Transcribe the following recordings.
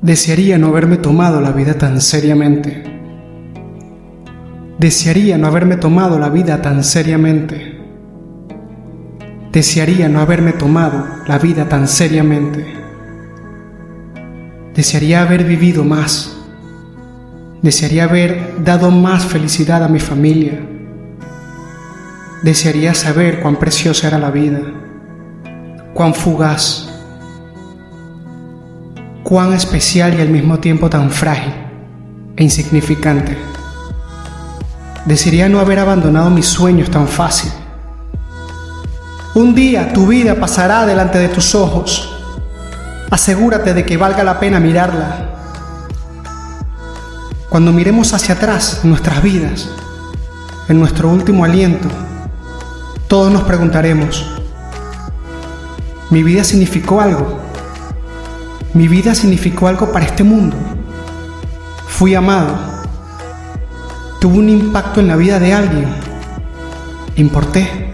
Desearía no haberme tomado la vida tan seriamente. Desearía no haberme tomado la vida tan seriamente. Desearía no haberme tomado la vida tan seriamente. Desearía haber vivido más. Desearía haber dado más felicidad a mi familia. Desearía saber cuán preciosa era la vida, cuán fugaz cuán especial y al mismo tiempo tan frágil e insignificante. Desearía no haber abandonado mis sueños tan fácil. Un día tu vida pasará delante de tus ojos. Asegúrate de que valga la pena mirarla. Cuando miremos hacia atrás nuestras vidas, en nuestro último aliento, todos nos preguntaremos, ¿mi vida significó algo? Mi vida significó algo para este mundo. Fui amado. Tuvo un impacto en la vida de alguien. Importé.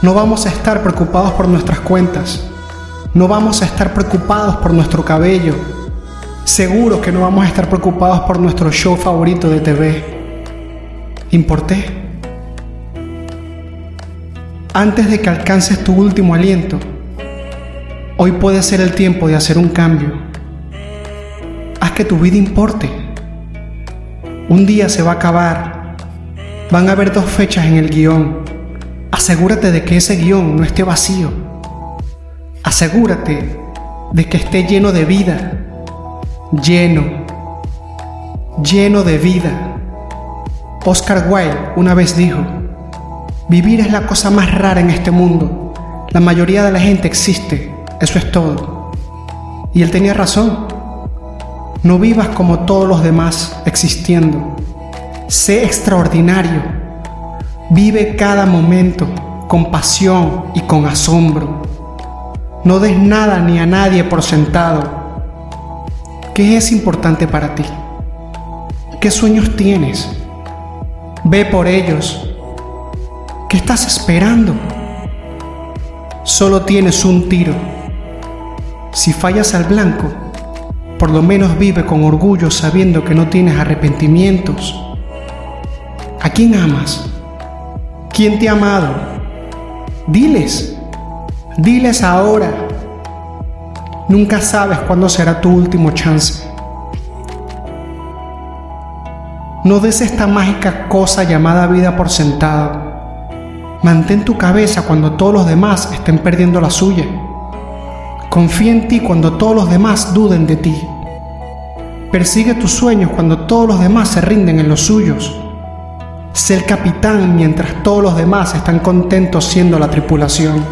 No vamos a estar preocupados por nuestras cuentas. No vamos a estar preocupados por nuestro cabello. Seguro que no vamos a estar preocupados por nuestro show favorito de TV. Importé. Antes de que alcances tu último aliento, Hoy puede ser el tiempo de hacer un cambio. Haz que tu vida importe. Un día se va a acabar. Van a haber dos fechas en el guion. Asegúrate de que ese guion no esté vacío. Asegúrate de que esté lleno de vida. Lleno. Lleno de vida. Oscar Wilde una vez dijo, vivir es la cosa más rara en este mundo. La mayoría de la gente existe eso es todo. Y él tenía razón. No vivas como todos los demás existiendo. Sé extraordinario. Vive cada momento con pasión y con asombro. No des nada ni a nadie por sentado. ¿Qué es importante para ti? ¿Qué sueños tienes? Ve por ellos. ¿Qué estás esperando? Solo tienes un tiro si fallas al blanco, por lo menos vive con orgullo sabiendo que no tienes arrepentimientos. ¿A quién amas? ¿Quién te ha amado? Diles, diles ahora. Nunca sabes cuándo será tu último chance. No des esta mágica cosa llamada vida por sentado. Mantén tu cabeza cuando todos los demás estén perdiendo la suya. Confía en ti cuando todos los demás duden de ti. Persigue tus sueños cuando todos los demás se rinden en los suyos. Sé el capitán mientras todos los demás están contentos siendo la tripulación.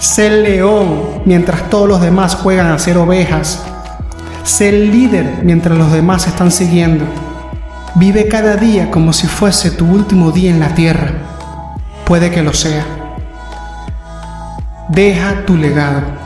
Sé el león mientras todos los demás juegan a ser ovejas. Sé el líder mientras los demás están siguiendo. Vive cada día como si fuese tu último día en la tierra. Puede que lo sea. Deja tu legado.